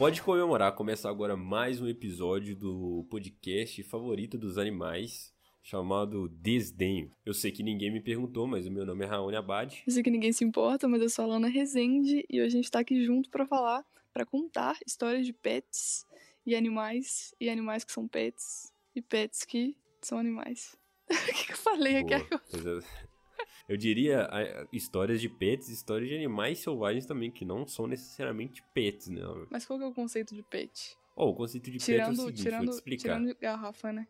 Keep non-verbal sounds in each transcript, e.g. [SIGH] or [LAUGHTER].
Pode comemorar, começa agora mais um episódio do podcast favorito dos animais, chamado Desdenho. Eu sei que ninguém me perguntou, mas o meu nome é Raoni Abad. Eu sei que ninguém se importa, mas eu sou a Lana Rezende e hoje a gente tá aqui junto para falar, para contar histórias de pets e animais, e animais que são pets, e pets que são animais. [LAUGHS] o que, que eu falei aqui agora? Eu diria histórias de pets, histórias de animais selvagens também, que não são necessariamente pets, né? Mas qual que é o conceito de pet? Oh, o conceito de tirando, pet é o seguinte, tirando, vou te explicar. Tirando garrafa, né?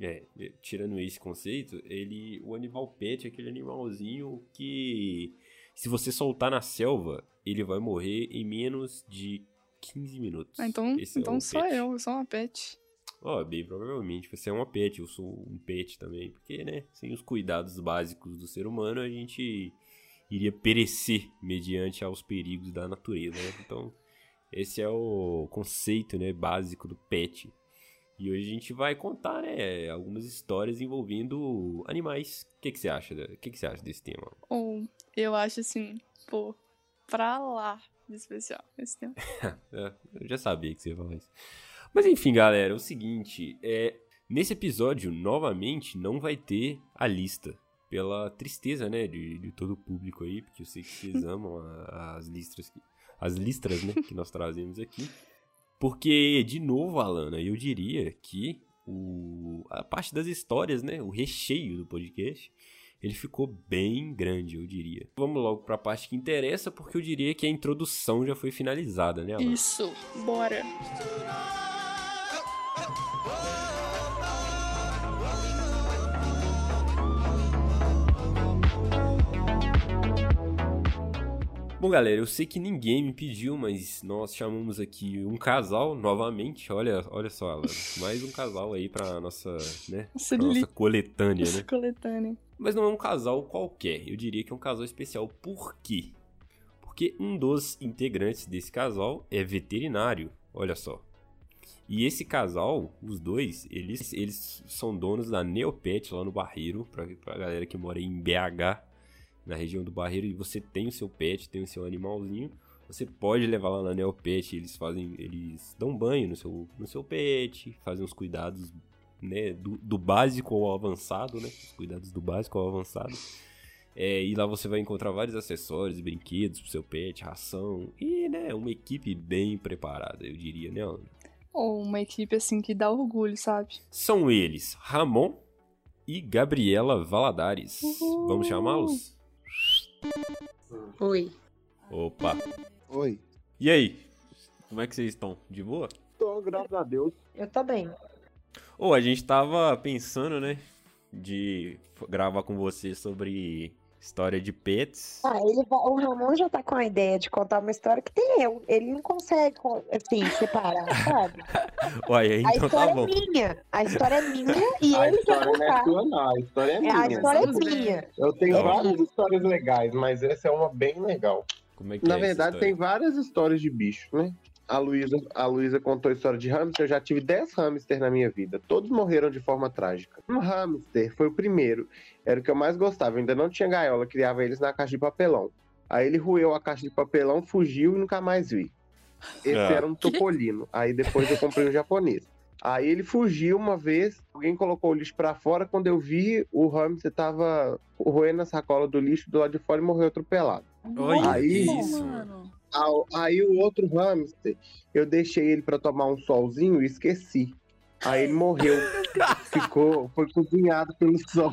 É, tirando esse conceito, ele, o animal pet é aquele animalzinho que, se você soltar na selva, ele vai morrer em menos de 15 minutos. Ah, então, esse então é sou pet. eu, eu sou uma pet. Ó, oh, bem provavelmente você é uma pet, eu sou um pet também, porque, né, sem os cuidados básicos do ser humano, a gente iria perecer mediante aos perigos da natureza, né? Então, esse é o conceito, né, básico do pet. E hoje a gente vai contar, né, algumas histórias envolvendo animais. O que, que você acha? O que, que você acha desse tema? Oh, eu acho assim, pô, pra lá de especial esse tema. [LAUGHS] É, eu já sabia que você ia falar isso. Mas enfim, galera, é o seguinte, é, nesse episódio, novamente, não vai ter a lista. Pela tristeza, né, de, de todo o público aí, porque eu sei que vocês [LAUGHS] amam a, as listras, as listras, né, que nós trazemos aqui. Porque, de novo, Alana, eu diria que o, a parte das histórias, né, o recheio do podcast, ele ficou bem grande, eu diria. Vamos logo para a parte que interessa, porque eu diria que a introdução já foi finalizada, né, Alana? Isso, bora. Bom, galera, eu sei que ninguém me pediu, mas nós chamamos aqui um casal novamente. Olha, olha só, Alan, mais um casal aí pra nossa, né, pra nossa coletânea, né? coletânea. Mas não é um casal qualquer, eu diria que é um casal especial. Por quê? Porque um dos integrantes desse casal é veterinário, olha só. E esse casal, os dois, eles, eles são donos da Neopet lá no Barreiro, pra, pra galera que mora em BH, na região do Barreiro e você tem o seu pet, tem o seu animalzinho, você pode levar lá na Neopet, eles fazem, eles dão banho no seu, no seu pet, fazem os cuidados, né, do, do básico ao avançado, né, os cuidados do básico ao avançado. É, e lá você vai encontrar vários acessórios, brinquedos pro seu pet, ração e, né, uma equipe bem preparada, eu diria, né, Ana? Ou uma equipe, assim, que dá orgulho, sabe? São eles, Ramon e Gabriela Valadares. Uhul. Vamos chamá-los? Oi. Opa. Oi. E aí? Como é que vocês estão? De boa? Tô, graças a Deus. Eu tô bem. Ô, oh, a gente tava pensando, né? De gravar com você sobre História de pets. Ah, ele, o Ramon já tá com a ideia de contar uma história que tem eu. Ele não consegue, assim, separar, [LAUGHS] sabe? Ué, então a história tá bom. é minha. A história é minha e [LAUGHS] a ele quer contar. Não é sua, não. A história é, minha. A história é minha. Eu tenho é várias histórias legais, mas essa é uma bem legal. Como é que Na é verdade, tem várias histórias de bicho, né? A Luísa, a Luísa contou a história de hamster. Eu já tive 10 hamsters na minha vida. Todos morreram de forma trágica. Um hamster foi o primeiro. Era o que eu mais gostava. Eu ainda não tinha gaiola, criava eles na caixa de papelão. Aí ele roeu a caixa de papelão, fugiu e nunca mais vi. Esse Ah. era um topolino. Aí depois eu comprei um japonês. Aí ele fugiu uma vez, alguém colocou o lixo pra fora. Quando eu vi, o hamster tava roendo a sacola do lixo do lado de fora e morreu atropelado. Olha Aí- isso, mano. Ao- Aí o outro hamster, eu deixei ele pra tomar um solzinho e esqueci. Aí ele morreu. Ficou, foi cozinhado pelo sol.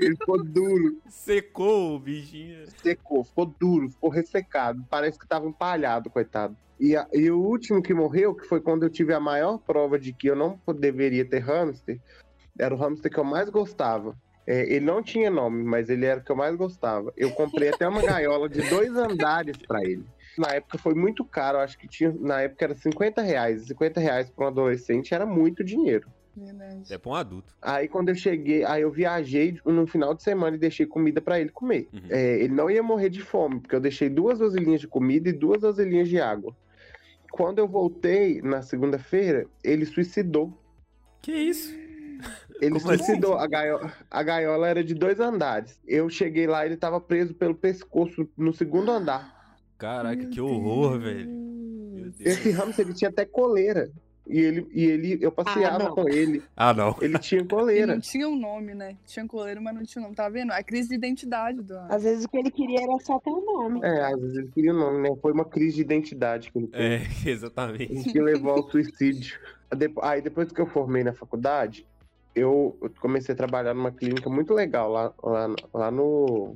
Ele ficou duro, Secou o bichinho. secou, ficou duro, ficou ressecado. Parece que tava empalhado, coitado. E, a- e o último que morreu, que foi quando eu tive a maior prova de que eu não deveria ter hamster, era o hamster que eu mais gostava. É, ele não tinha nome, mas ele era o que eu mais gostava. Eu comprei até uma gaiola de dois andares pra ele. Na época foi muito caro, acho que tinha. Na época era 50 reais. 50 reais para um adolescente era muito dinheiro. Verdade. É pra um adulto. Aí quando eu cheguei, aí eu viajei no final de semana e deixei comida pra ele comer. Uhum. É, ele não ia morrer de fome, porque eu deixei duas vasilhinhas de comida e duas vasilhinhas de água. Quando eu voltei na segunda-feira, ele suicidou. Que isso? Ele Como assim? suicidou. A gaiola, a gaiola era de dois andares. Eu cheguei lá e ele tava preso pelo pescoço no segundo andar. Caraca, Meu que horror, velho. Meu Deus. Esse hamster ele tinha até coleira. E ele, e ele eu passeava não. com ele. Ah, não. Ele [LAUGHS] tinha coleira. não tinha um nome, né? Tinha coleiro, mas não tinha um nome. Tá vendo? A crise de identidade do Às vezes o que ele queria era só ter um nome. É, às vezes ele queria o nome, né? Foi uma crise de identidade que ele teve. É, [LAUGHS] exatamente. que levou ao suicídio. Aí depois que eu formei na faculdade, eu eu comecei a trabalhar numa clínica muito legal lá, lá, lá no.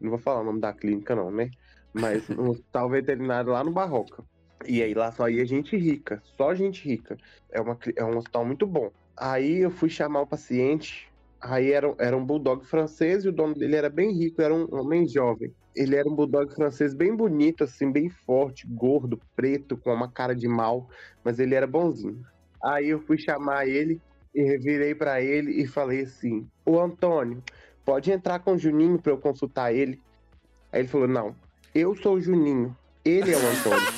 Não vou falar o nome da clínica, não, né? Mas no hospital veterinário lá no Barroca. E aí lá só ia gente rica, só gente rica. É, uma, é um hospital muito bom. Aí eu fui chamar o paciente. Aí era, era um bulldog francês e o dono dele era bem rico, era um homem jovem. Ele era um bulldog francês bem bonito, assim, bem forte, gordo, preto, com uma cara de mal, mas ele era bonzinho. Aí eu fui chamar ele e virei pra ele e falei assim: Ô Antônio, pode entrar com o Juninho pra eu consultar ele? Aí ele falou: Não, eu sou o Juninho, ele é o Antônio.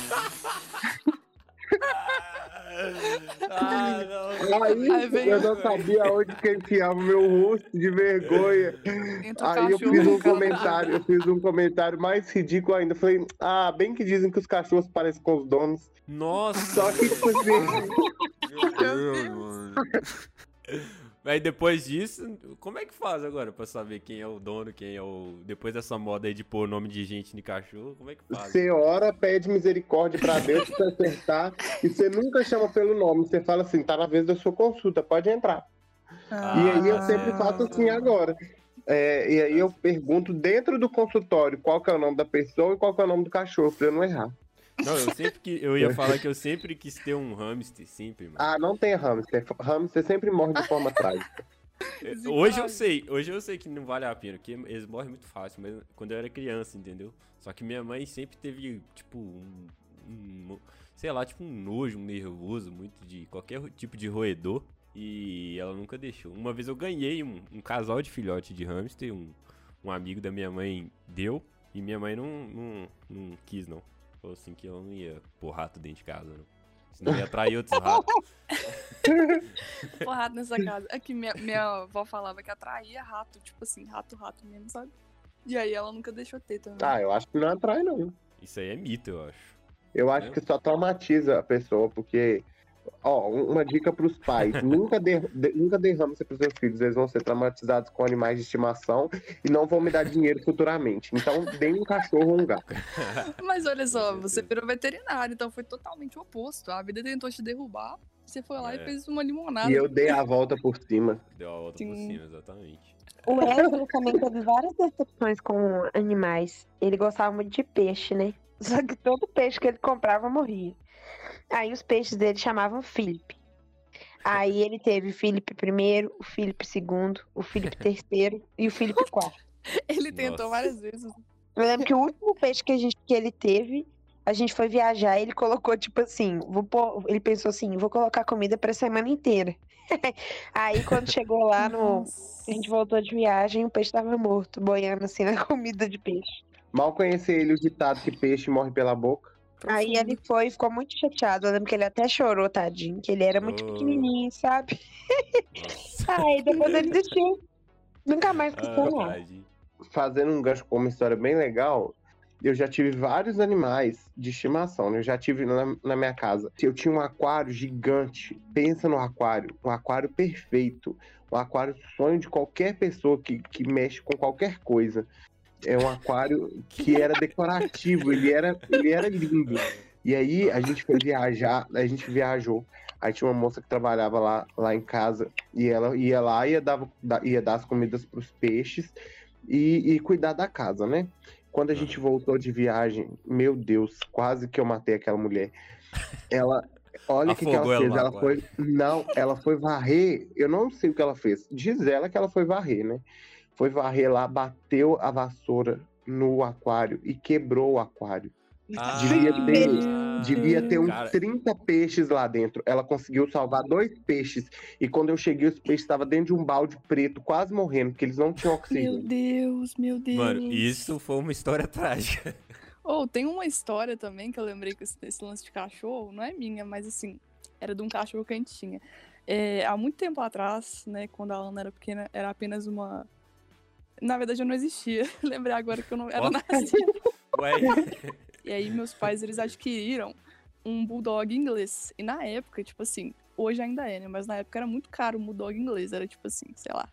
Ah, não. Aí Aí veio- eu não sabia onde que enfiava o meu rosto de vergonha. Entra Aí eu fiz um comentário, eu fiz um comentário mais ridículo ainda. Falei, ah, bem que dizem que os cachorros parecem com os donos. Nossa. Só que, tipo assim, Meu Deus, mano. Aí depois disso, como é que faz agora pra saber quem é o dono, quem é o. Depois dessa moda aí de pôr nome de gente de cachorro, como é que faz? você ora, pede misericórdia pra Deus pra acertar. [LAUGHS] e você nunca chama pelo nome. Você fala assim, tá na vez da sua consulta, pode entrar. Ah, E aí eu Ah, sempre sim. faço assim agora. É, e aí eu pergunto dentro do consultório qual que é o nome da pessoa e qual que é o nome do cachorro, pra eu não errar. Não, eu sempre que. Eu ia falar que eu sempre quis ter um hamster, sempre, mano. Ah, não tem hamster. Hamster sempre morre de forma trágica. Hoje eu sei, hoje eu sei que não vale a pena, porque eles morrem muito fácil, mas quando eu era criança, entendeu? Só que minha mãe sempre teve, tipo, um, um- sei lá, tipo um nojo, um nervoso, muito de qualquer tipo de roedor, e ela nunca deixou. Uma vez eu ganhei um, um casal de filhote de hamster, um, um amigo da minha mãe deu, e minha mãe não, não, não quis, não. Falou assim que ela não ia pôr rato dentro de casa, não. Senão ia atrair outros [LAUGHS] ratos. [LAUGHS] porrada nessa casa. É que minha, minha avó falava que atraía rato, tipo assim, rato, rato mesmo, sabe? E aí ela nunca deixou ter também. Ah, eu acho que não atrai, não. Isso aí é mito, eu acho. Eu acho É. que só traumatiza a pessoa, porque. Ó, um- uma dica pros pais: [LAUGHS] nunca de- nunca dê hamster pros seus filhos, eles vão ser traumatizados com animais de estimação e não vão me dar dinheiro futuramente. Então, dê um cachorro ou um gato. [LAUGHS] Mas olha só, você virou veterinário, então foi totalmente o oposto. A vida tentou te derrubar, você foi lá É. e fez uma limonada. E eu dei a volta por cima. Deu a volta por Sim. cima, exatamente. O Wesley também teve várias decepções com animais. Ele gostava muito de peixe, né? Só que todo peixe que ele comprava morria. Aí os peixes dele chamavam Felipe. Aí ele teve Felipe I, o Felipe II, o Felipe III [LAUGHS] e o Felipe IV. Ele tentou Nossa. várias vezes. Eu lembro que o último peixe que, a gente, que ele teve, a gente foi viajar e ele colocou, tipo assim, vou pôr- ele pensou assim, vou colocar comida pra semana inteira. [LAUGHS] Aí quando chegou lá no. A gente voltou de viagem, o peixe tava morto, boiando assim na [LAUGHS] comida de peixe. Mal conheci ele o ditado que peixe morre pela boca. Aí ele foi e ficou muito chateado. Eu lembro que ele até chorou, tadinho, que ele era muito Oh. pequenininho, sabe? [LAUGHS] Aí depois ele desistiu. Nunca mais quis Ah, não. tadinho. Fazendo um gancho com uma história bem legal, eu já tive vários animais de estimação, né? Eu já tive na, na minha casa. Eu tinha um aquário gigante. Pensa no aquário. Um aquário perfeito. Um aquário sonho de qualquer pessoa que, que mexe com qualquer coisa. É um aquário que era decorativo, ele era, ele era lindo. E aí a gente foi viajar, a gente viajou. Aí tinha uma moça que trabalhava lá, lá em casa e ela ia lá e ia dar, da- ia dar as comidas para os peixes e, e cuidar da casa, né? Quando a gente voltou de viagem, meu Deus, quase que eu matei aquela mulher. Ela, olha o que, que ela ela fez. Ela aquário. foi, não, ela foi varrer. Eu não sei o que ela fez. Diz ela que ela foi varrer, né? Foi varrer lá, bateu a vassoura no aquário e quebrou o aquário. Devia ter- Devia ter uns Cara, 30 peixes lá dentro. Ela conseguiu salvar dois peixes. E quando eu cheguei, os peixes estavam dentro de um balde preto, quase morrendo, porque eles não tinham Meu oxigênio. Deus, meu Deus. Mano, isso foi uma história trágica. Ou tem uma história também que eu lembrei com esse, esse lance de cachorro, não é minha, mas assim, era de um cachorro que a gente tinha. É, há muito tempo atrás, né, quando a Ana era pequena, era apenas uma. Na verdade, eu não existia. [LAUGHS] Lembrei agora que eu não era Ó. nascida. [LAUGHS] Ué, E aí, meus pais, eles adquiriram um bulldog inglês. E na época, tipo assim, hoje ainda é, né? Mas na época era muito caro um bulldog inglês. Era tipo assim, sei lá.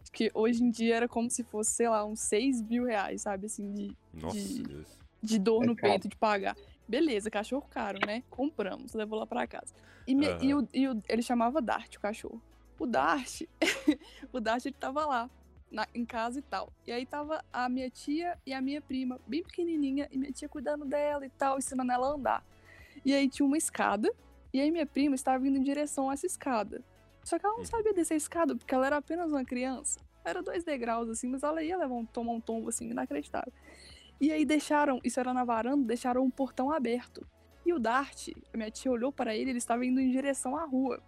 Acho que hoje em dia era como se fosse, sei lá, uns 6 mil reais, sabe? Assim, de, nossa De- Deus. de dor É no caro. peito de pagar. Beleza, cachorro caro, né? Compramos, levou lá pra casa. E, me- Aham. e o- e o- ele chamava Dart, o cachorro. O Dart, [LAUGHS] o Dart, ele tava lá, na- em casa e tal. E aí tava a minha tia e a minha prima, bem pequenininha, e minha tia cuidando dela e tal, ensinando ela a andar. E aí tinha uma escada, e aí minha prima estava indo em direção a essa escada. Só que ela não Uhum. sabia descer a escada, porque ela era apenas uma criança. Era dois degraus, assim, mas ela ia levar um, tomar um tombo, assim, inacreditável. E aí deixaram, isso era na varanda, deixaram um portão aberto. E o Dart, a minha tia olhou para ele, ele estava indo em direção à rua.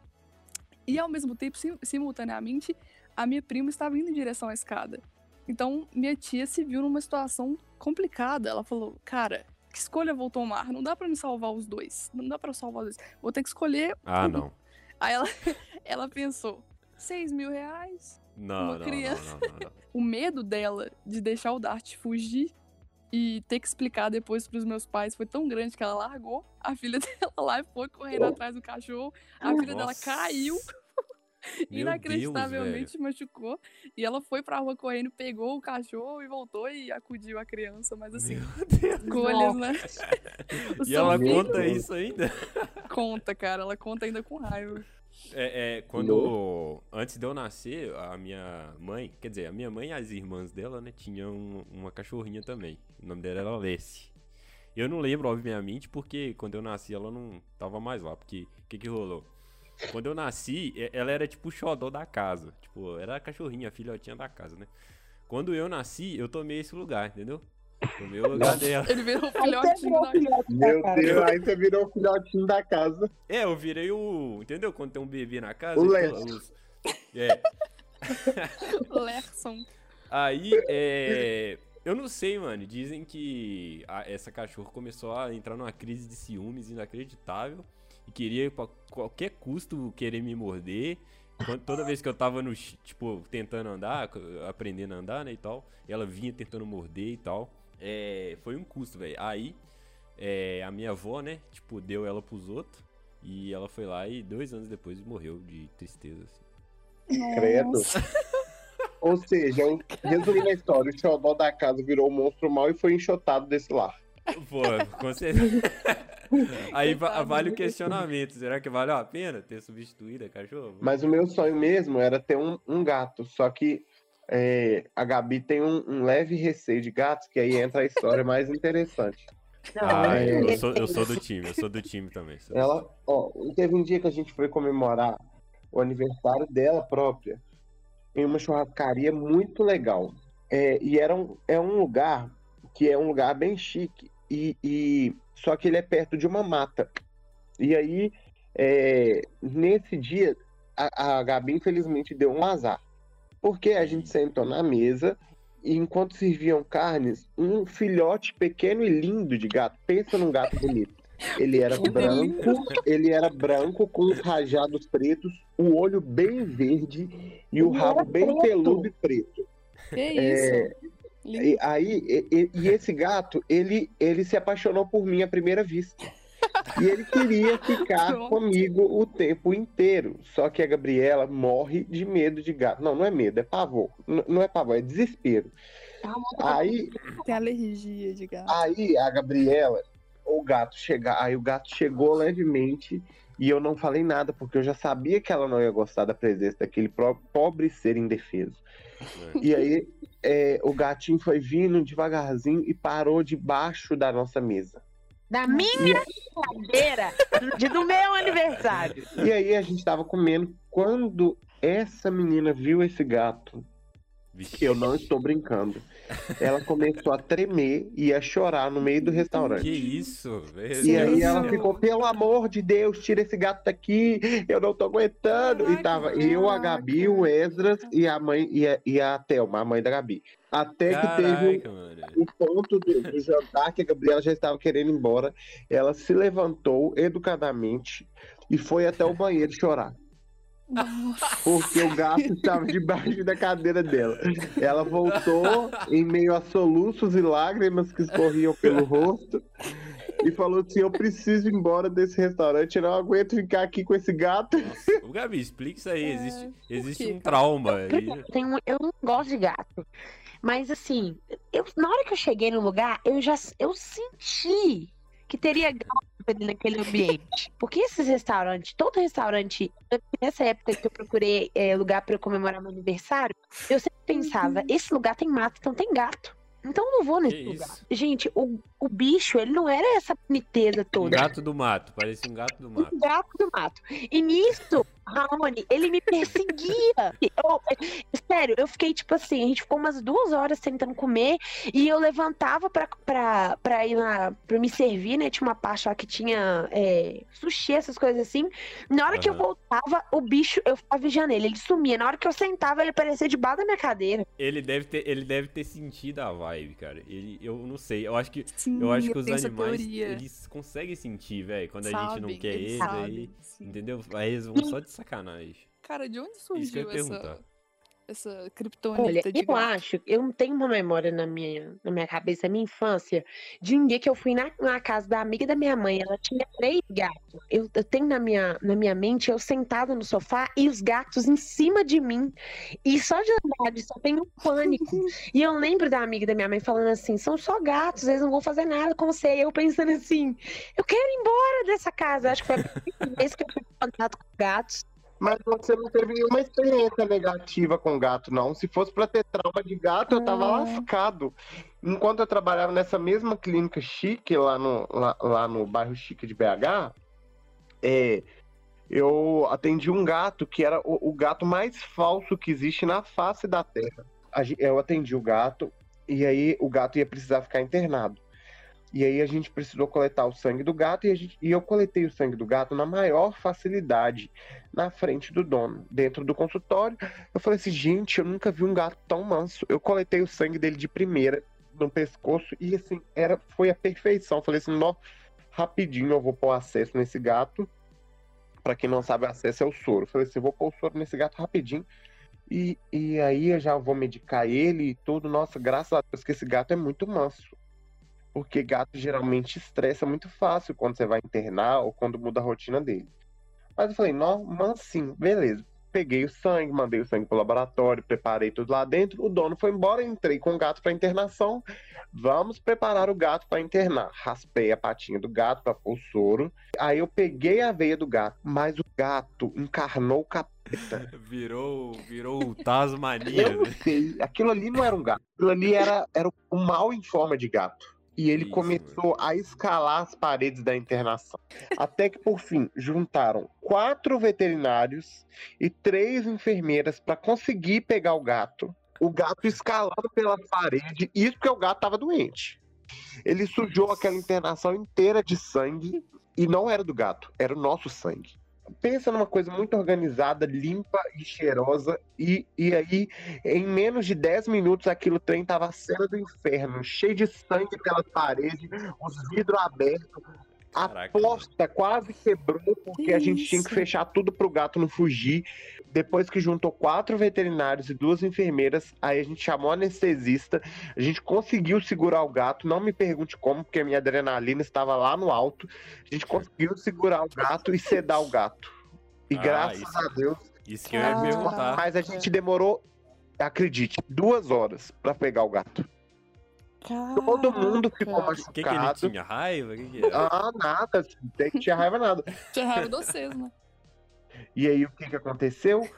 E ao mesmo tempo, sim- simultaneamente, a minha prima estava indo em direção à escada. Então, minha tia se viu numa situação complicada. Ela falou: Cara, que escolha vou tomar? Não dá pra me salvar os dois. Não dá pra salvar os dois. Vou ter que escolher. Ah, não. Aí ela, [LAUGHS] ela pensou: 6 mil reais? Não, Uma não, criança. não, não, [LAUGHS] o medo dela de deixar o Dart fugir e ter que explicar depois pros meus pais foi tão grande que ela largou a filha [LAUGHS] dela lá e foi correndo atrás do cachorro. A filha dela caiu, [LAUGHS] Meu inacreditavelmente machucou. E ela foi pra rua correndo, pegou o cachorro e voltou e acudiu a criança. Mas assim, Meu [LAUGHS] Deus. escolhas, né? [LAUGHS] E ela conta isso ainda? conta, cara. Ela conta ainda com raiva. É, é, quando. Antes de eu nascer, a minha mãe, quer dizer, a minha mãe e as irmãs dela, né, tinham uma cachorrinha também. O nome dela era Lessie. Eu não lembro, obviamente, porque quando eu nasci ela não tava mais lá. Porque o que que rolou? Quando eu nasci, ela era tipo o xodó da casa. Tipo, era a cachorrinha, a filhotinha da casa, né? Quando eu nasci, eu tomei esse lugar, entendeu? Tomei o lugar dela. Ele virou o filhotinho da filhote da Meu casa. Deus, aí você virou o filhotinho da casa. É, eu virei o. Entendeu? Quando tem um bebê na casa. O os- É. [LAUGHS] Lerson. Aí, é. Eu não sei, mano. Dizem que a- essa cachorra começou a entrar numa crise de ciúmes inacreditável. E queria, pra qualquer custo, querer me morder. Quando- toda vez que eu tava no. Tipo, tentando andar, aprendendo a andar, né? E tal. Ela vinha tentando morder e tal. É, foi um custo, velho. Aí, é, a minha avó, né? Tipo, deu ela pros outros. E ela foi lá e dois anos depois morreu de tristeza, assim. Credo. [LAUGHS] Ou seja, um- resumindo a história, o xodó da casa virou um monstro mau e foi enxotado desse lar. Pô, com certeza. [LAUGHS] [LAUGHS] Aí va- vale o questionamento. Será que valeu a pena ter substituído a cachorro? Mas o meu sonho mesmo era ter um, um gato, só que é, a Gabi tem um, um leve receio de gatos, que aí entra a história mais interessante. Não, Ah, mas eu, ele sou, eu sou do time, eu sou do time também. Ela, ó, teve um dia que a gente foi comemorar o aniversário dela própria em uma churrascaria muito legal. É, e era um, é um lugar que é um lugar bem chique, e, e só que ele é perto de uma mata. E aí, é, nesse dia, a, a Gabi infelizmente deu um azar. Porque a gente sentou na mesa e enquanto serviam carnes, um filhote pequeno e lindo de gato. Pensa num gato bonito. Ele era Que branco, ele era branco com os rajados pretos, o olho bem verde e o rabo bem preto. peludo e preto. Que É, isso? E aí, e, e- e esse gato, ele, ele se apaixonou por mim à primeira vista. E ele queria ficar [LAUGHS] Pronto. comigo o tempo inteiro. Só que a Gabriela morre de medo de gato. Não, não é medo, é pavor. N- não é pavor, é desespero. Aí, Tem alergia de gato. aí a Gabriela, o gato chegar, aí o gato chegou levemente e eu não falei nada porque eu já sabia que ela não ia gostar da presença daquele pobre ser indefeso. E aí é, o gatinho foi vindo devagarzinho e parou debaixo da nossa mesa. Da minha cadeira de- do meu aniversário. E aí a gente tava comendo quando essa menina viu esse gato. Vixe. Eu não estou brincando. Ela começou a tremer e a chorar no meio do restaurante. Que isso, velho. E aí ela ficou, pelo amor de Deus, tira esse gato daqui, eu não tô aguentando. e Caraca, tava eu, a Gabi, o Esdras e a mãe e a, e a Thelma, a mãe da Gabi. Até que teve Caraca, mano. o ponto do, do jantar que a Gabriela já estava querendo ir embora. Ela se levantou educadamente e foi até o banheiro chorar. Nossa. Porque o gato estava debaixo da cadeira dela. Ela voltou em meio a soluços e lágrimas que escorriam pelo rosto e falou assim: Eu preciso ir embora desse restaurante, eu não aguento ficar aqui com esse gato. Nossa. Ô, Gabi, explica isso aí. É, Existe, por existe um trauma aí. Primeiro, tem um- eu não gosto de gato. Mas assim, eu, na hora que eu cheguei no lugar, eu já eu senti que teria gato naquele ambiente. Porque esses restaurantes, todo restaurante, nessa época que eu procurei é, lugar para comemorar meu aniversário, eu sempre pensava, esse lugar tem mato, então tem gato. Então eu não vou nesse Que lugar. isso? Gente, o, o bicho, ele não era essa boniteza Um toda. gato do mato, parece um gato do mato. Um gato do mato. E nisso, Raoni, ele me perseguia. [LAUGHS] Eu- sério, eu fiquei tipo assim, a gente ficou umas duas horas tentando comer e eu levantava pra, pra, pra ir lá, pra me servir, né? Tinha uma parte lá que tinha é, sushi, essas coisas assim. Na hora que eu voltava, o bicho, eu ficava vigiando ele, ele sumia. Na hora que eu sentava, ele aparecia debaixo da minha cadeira. Ele deve ter, ele deve ter sentido a vibe, cara. Ele, eu não sei. Eu acho que, Sim, eu acho que os animais teoria. eles conseguem sentir, velho, quando a gente não Sabem, quer eles eles, sabem, aí, sim. entendeu? Aí eles vão só de sacanagem. Cara, de onde Isso que eu surgiu ia essa, perguntar. Essa Olha, criptonita de eu gato? acho, eu tenho uma memória na minha, na minha cabeça, da minha infância, de um dia que eu fui na, na casa da amiga da minha mãe, ela tinha três gatos. Eu, eu tenho na minha, na minha mente eu sentada no sofá e os gatos em cima de mim. E só de andar eu tenho um pânico. E eu lembro da amiga da minha mãe falando assim: são só gatos, eles não vão fazer nada com você. E eu pensando assim: eu quero ir embora dessa casa. Acho que foi a primeira [LAUGHS] vez que eu tive contato com gatos. Mas você não teve nenhuma experiência negativa com gato, não. Se fosse pra ter trauma de gato, eu tava Ah. lascado. Enquanto eu trabalhava nessa mesma clínica chique, lá no, lá, lá no bairro chique de BH, é, eu atendi um gato que era o, o gato mais falso que existe na face da Terra. Eu atendi o gato e aí o gato ia precisar ficar internado. E aí a gente precisou coletar o sangue do gato e, gente- e eu coletei o sangue do gato na maior facilidade na frente do dono, dentro do consultório. Eu falei assim, gente, eu nunca vi um gato tão manso. Eu coletei o sangue dele de primeira no pescoço e assim, era, foi a perfeição. Eu falei assim, rapidinho eu vou pôr acesso nesse gato. Pra quem não sabe, acesso é o soro. Eu falei assim, vou pôr o soro nesse gato rapidinho. E, e aí eu já vou medicar ele e tudo. Nossa, graças a Deus que esse gato é muito manso. Porque gato geralmente estressa muito fácil quando você vai internar ou quando muda a rotina dele. Mas eu falei, não, mansinho, beleza. Peguei o sangue, mandei o sangue pro laboratório, preparei tudo lá dentro. O dono foi embora, entrei com o gato para internação. Vamos preparar o gato para internar. Raspei a patinha do gato para pôr o soro. Aí eu peguei a veia do gato, mas o gato encarnou o capeta. [LAUGHS] Virou, virou o Tasmania, Eu não né? sei, aquilo ali não era um gato. Aquilo ali era, era um mal em forma de gato. E ele Isso, começou a escalar as paredes da internação. Até que, por fim, juntaram quatro veterinários e três enfermeiras para conseguir pegar o gato. O gato escalando pela parede, isso porque o gato estava doente. Ele sujou aquela internação inteira de sangue e não era do gato, era o nosso sangue. Pensa numa coisa muito organizada, limpa e cheirosa, e, e aí, em menos de 10 minutos, aquilo trem tava a cena do inferno, cheio de sangue pela parede, os vidros abertos. A porta quase quebrou porque Que a gente tinha que isso? fechar tudo pro gato não fugir. Depois que juntou quatro veterinários e duas enfermeiras, aí a gente chamou o anestesista, a gente conseguiu segurar o gato. Não me pergunte como, porque a minha adrenalina estava lá no alto. A gente conseguiu segurar o gato e sedar o gato. E Ah, graças isso. a Deus. Isso que eu ia perguntar. Mas a gente demorou, acredite, duas horas para pegar o gato. Todo mundo ficou Caraca. O que, que ele machucado. tinha? Raiva? Que, que? Ah, nada, tem que tinha raiva nada. Tinha raiva de vocês, né? E aí o que, que aconteceu?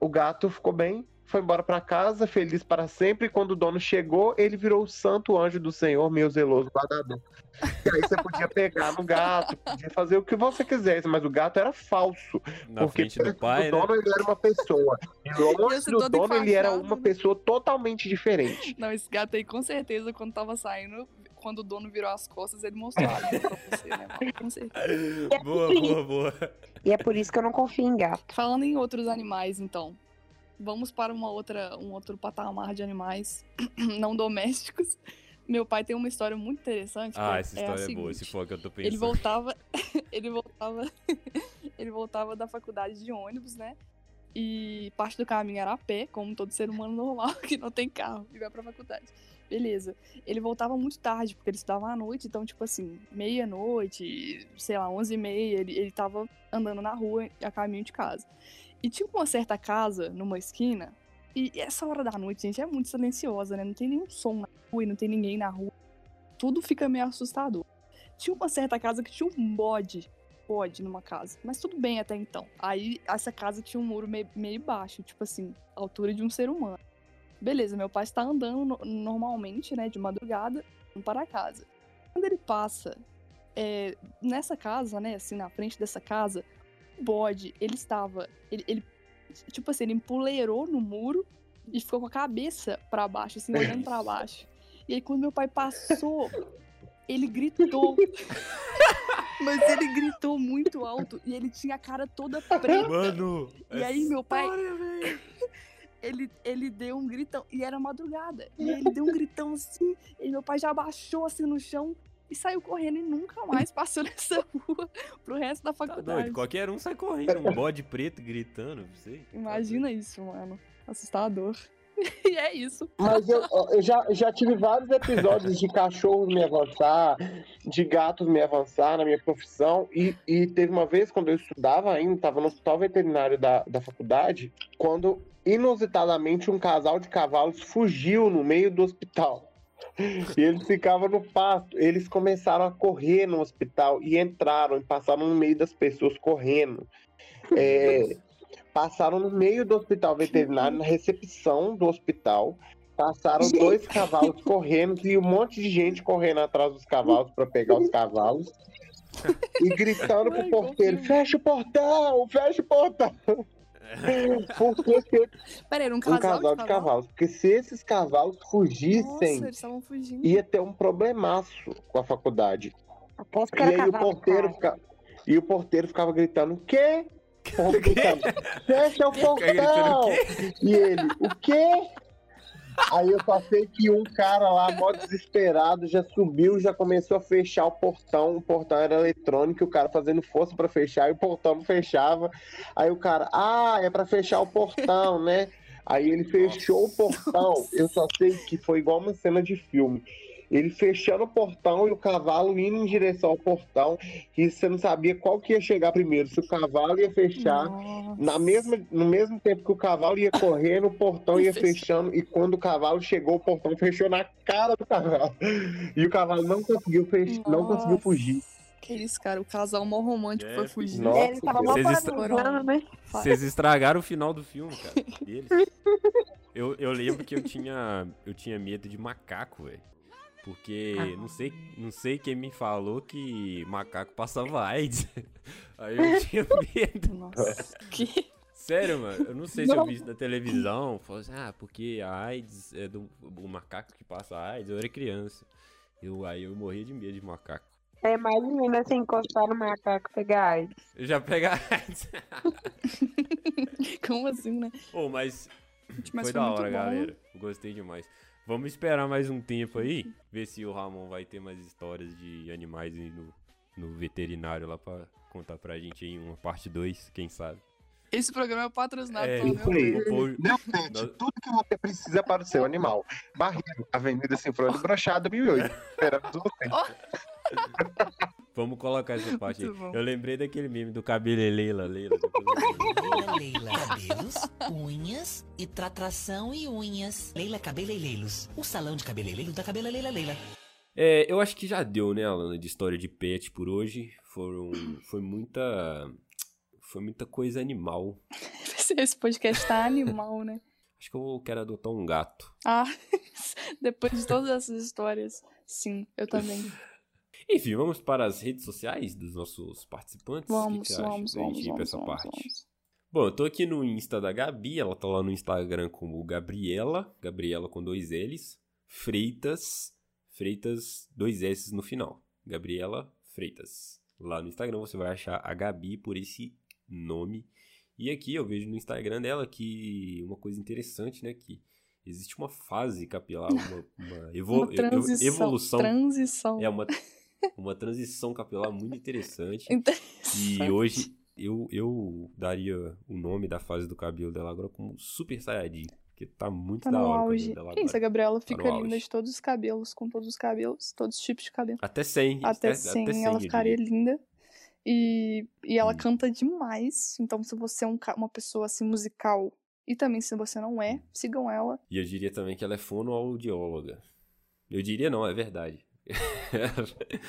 O gato ficou bem, foi embora para casa, feliz para sempre. E quando o dono chegou, ele virou o santo anjo do Senhor, meu zeloso guardador. E aí você podia pegar no gato, podia fazer o que você quisesse, mas o gato era falso. Na porque frente do pai, do né? dono ele era uma pessoa. E longe do dono ele era uma né? pessoa totalmente diferente. Não, esse gato aí, com certeza, quando tava saindo, quando o dono virou as costas, ele mostrou a língua pra você, né? Com certeza. Boa, boa, boa. E é por isso que eu não confio em gato. Falando em outros animais, então. Vamos para uma outra, um outro patamar de animais [CLEARS THROAT] não domésticos. Meu pai tem uma história muito interessante. Ah, essa é história é boa, se for que eu tô Ele pensando. voltava, [LAUGHS] ele voltava, [LAUGHS] ele voltava da faculdade de ônibus, né? E parte do caminho era a pé, como todo ser humano normal [LAUGHS] que não tem carro e vai pra faculdade. Beleza. Ele voltava muito tarde, porque ele estudava à noite, então, tipo assim, meia-noite, sei lá, onze e meia, ele, ele tava andando na rua a caminho de casa. E tinha uma certa casa numa esquina, e essa hora da noite, gente, é muito silenciosa, né? Não tem nenhum som na rua e não tem ninguém na rua. Tudo fica meio assustador. Tinha uma certa casa que tinha um bode. Bode numa casa. Mas tudo bem até então. Aí essa casa tinha um muro meio, meio baixo, tipo assim, altura de um ser humano. Beleza, meu pai está andando no- normalmente, né, de madrugada, para casa. Quando ele passa é, nessa casa, né, assim, na frente dessa casa, bode, ele estava. Ele, ele, tipo assim, ele empoleirou no muro e ficou com a cabeça para baixo, assim, olhando para baixo. E aí, quando meu pai passou, ele gritou. [LAUGHS] Mas ele gritou muito alto e ele tinha a cara toda preta. Mano! E aí, meu pai. [LAUGHS] Ele, ele deu um gritão. E era madrugada. E aí ele deu um gritão assim. E meu pai já abaixou assim no chão e saiu correndo e nunca mais passou [LAUGHS] nessa rua pro resto da Tá faculdade. doido, qualquer um sai correndo, um bode preto gritando, não sei. [LAUGHS] Imagina isso, mano. Assustador. [LAUGHS] e é isso. Mas eu, eu já, já tive vários episódios de cachorros me avançar, de gatos me avançar na minha profissão. E, e teve uma vez, quando eu estudava ainda, estava no hospital veterinário da, da faculdade, quando inusitadamente um casal de cavalos fugiu no meio do hospital. E eles ficavam no pasto. Eles começaram a correr no hospital e entraram e passaram no meio das pessoas correndo. É, passaram no meio do hospital veterinário, na recepção do hospital. Passaram dois cavalos correndo e um monte de gente correndo atrás dos cavalos para pegar os cavalos. E gritando pro porteiro: fecha o portão, fecha o portão. Porque se- Pera aí, era um um casal, casal de cavalos. Porque se esses cavalos Nossa, fugissem, eles estavam fugindo. ia ter um problemaço com a faculdade. Aposto que E era aí o porteiro, fica... e o porteiro ficava gritando: o quê? [LAUGHS] O povo gritando, Fecha o portão! o quê? E ele, o quê? Aí eu só sei que um cara lá, mó desesperado, já subiu, já começou a fechar o portão. O portão era eletrônico, o cara fazendo força pra fechar e o portão não fechava. Aí o cara, ah, é pra fechar o portão, né? Aí ele fechou o portão. Eu só sei que foi igual uma cena de filme. Ele fechando o portão e o cavalo indo em direção ao portão. E você não sabia qual que ia chegar primeiro, se o cavalo ia fechar Nossa. na mesma, no mesmo tempo que o cavalo ia correndo, o portão ia [LAUGHS] fechando. E quando o cavalo chegou, o portão fechou na cara do cavalo. E o cavalo não conseguiu, fech... não conseguiu fugir. Que isso, cara. O casal mó romântico É, foi fugir. Nossa, Ele tava mó Vocês est- planejando, né? Vocês estragaram o final do filme, cara. Deles. [LAUGHS] Eu, eu lembro que eu tinha, eu tinha medo de macaco, velho. Porque não sei, não sei quem me falou que macaco passava AIDS. [LAUGHS] Aí eu tinha medo. Nossa. Que... Sério, mano. Eu não sei se eu vi isso na televisão. Falou assim, ah, porque a AIDS é do o macaco que passa AIDS. Eu era criança. Eu, aí eu morria de medo de macaco. É, imagina você encostar no macaco e pegar AIDS. Eu já pega AIDS. [LAUGHS] Como assim, né? Ô, mas Gente, mas foi foi da hora, galera. Eu Gostei demais. Vamos esperar mais um tempo aí, ver se o Ramon vai ter mais histórias de animais aí no, no veterinário lá pra contar pra gente aí uma parte 2, quem sabe. Esse programa é patrocinado É, pelo meu. Pô, Não, gente, Nós- tudo que você precisa para o seu animal. Barreiro, Avenida Sinfrônia Brochada, 1008. Esperamos você. [LAUGHS] Vamos colocar essa [LAUGHS] parte aí. Eu lembrei daquele meme do cabeleleila, Leila. depois eu vou- Leila, Leila. Cabelos, unhas e tratação e unhas. Leila Cabeleireiros. O salão de cabeleireiro da Cabela Leila Leila. É, eu acho que já deu, né, Alana, de história de pet por hoje. Foram, foi muita, foi muita coisa animal. [LAUGHS] Esse podcast tá animal, né? Acho que eu quero adotar um gato. Ah, [LAUGHS] depois de todas essas histórias, sim, eu também. Enfim, vamos para as redes sociais dos nossos participantes. O que Vamos, que você acha vamos, vamos, vamos, essa vamos, parte? vamos. Bom, eu tô aqui no Insta da Gabi, ela tá lá no Instagram como Gabriela, Gabriela com dois L's, Freitas, Freitas, dois S no final. Gabriela Freitas. Lá no Instagram você vai achar a Gabi por esse nome. E aqui eu vejo no Instagram dela que uma coisa interessante, né, que existe uma fase capilar, uma, uma, [LAUGHS] evo- Uma transição. evolução, Transição. é uma, uma transição capilar muito interessante. Interessante. E hoje eu, eu daria o nome da fase do cabelo dela agora como Super Saiyajin. Porque tá muito Tá da hora o auge. cabelo dela Que isso, a. Gabriela Tá fica no linda auge. de todos os cabelos, com todos os cabelos, todos os tipos de cabelo. Até 100. Até 100, ela eu ficaria diria. linda. E, e ela Hum. canta demais. Então, se você é um uma pessoa assim musical e também se você não Hum. é, sigam ela. E eu diria também que ela é fonoaudióloga. Eu diria não, é verdade. [LAUGHS]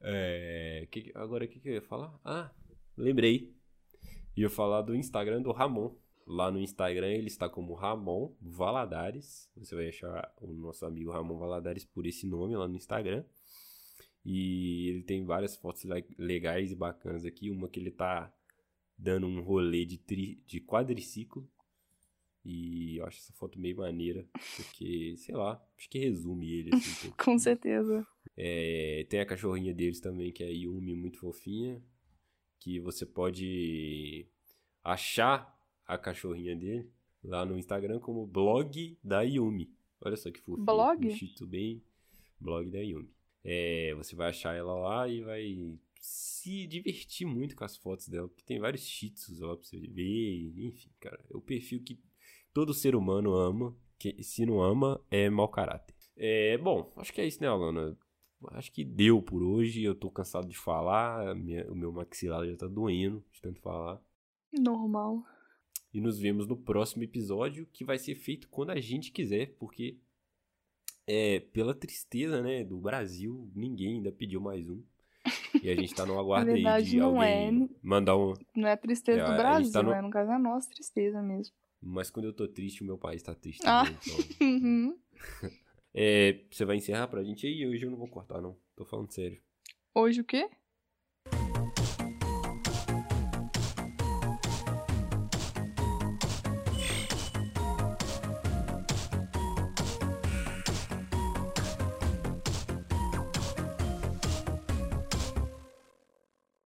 É, que- agora o que, que eu ia falar? Ah, lembrei. Ia falar do Instagram do Ramon. Lá no Instagram ele está como Ramon Valadares. Você vai achar o nosso amigo Ramon Valadares por esse nome lá no Instagram. E ele tem várias fotos le- legais e bacanas aqui. Uma que ele tá dando um rolê de, tri- de quadriciclo. E eu acho essa foto meio maneira. Porque, sei lá, acho que resume ele assim. um. [LAUGHS] Com certeza. É, tem a cachorrinha deles também, que é a Yumi, muito fofinha. Que você pode achar a cachorrinha dele lá no Instagram como blog da Yumi. Olha só que fofinho. Blog? Um bem blog da Yumi. É, você vai achar ela lá e vai se divertir muito com as fotos dela, porque tem vários tzus lá pra você ver. Enfim, cara, é o perfil que todo ser humano ama. Que se não ama, é mau caráter. É, bom, acho que é isso, né, Alana? Acho que deu por hoje. Eu tô cansado de falar. minha- o meu maxilar já tá doendo de tanto falar. Normal. E nos vemos no próximo episódio, que vai ser feito quando a gente quiser, porque é pela tristeza, né, do Brasil, ninguém ainda pediu mais um. E a gente tá no [LAUGHS] aguardo aí de alguém é. mandar um. Não é tristeza É, do gente Brasil, tá no- né? No caso é a nossa tristeza mesmo. Mas quando eu tô triste, o meu país tá triste. Ah. também, então- [LAUGHS] Uhum. É, você vai encerrar pra gente aí? Hoje eu não vou cortar, não. Tô falando sério. Hoje o quê?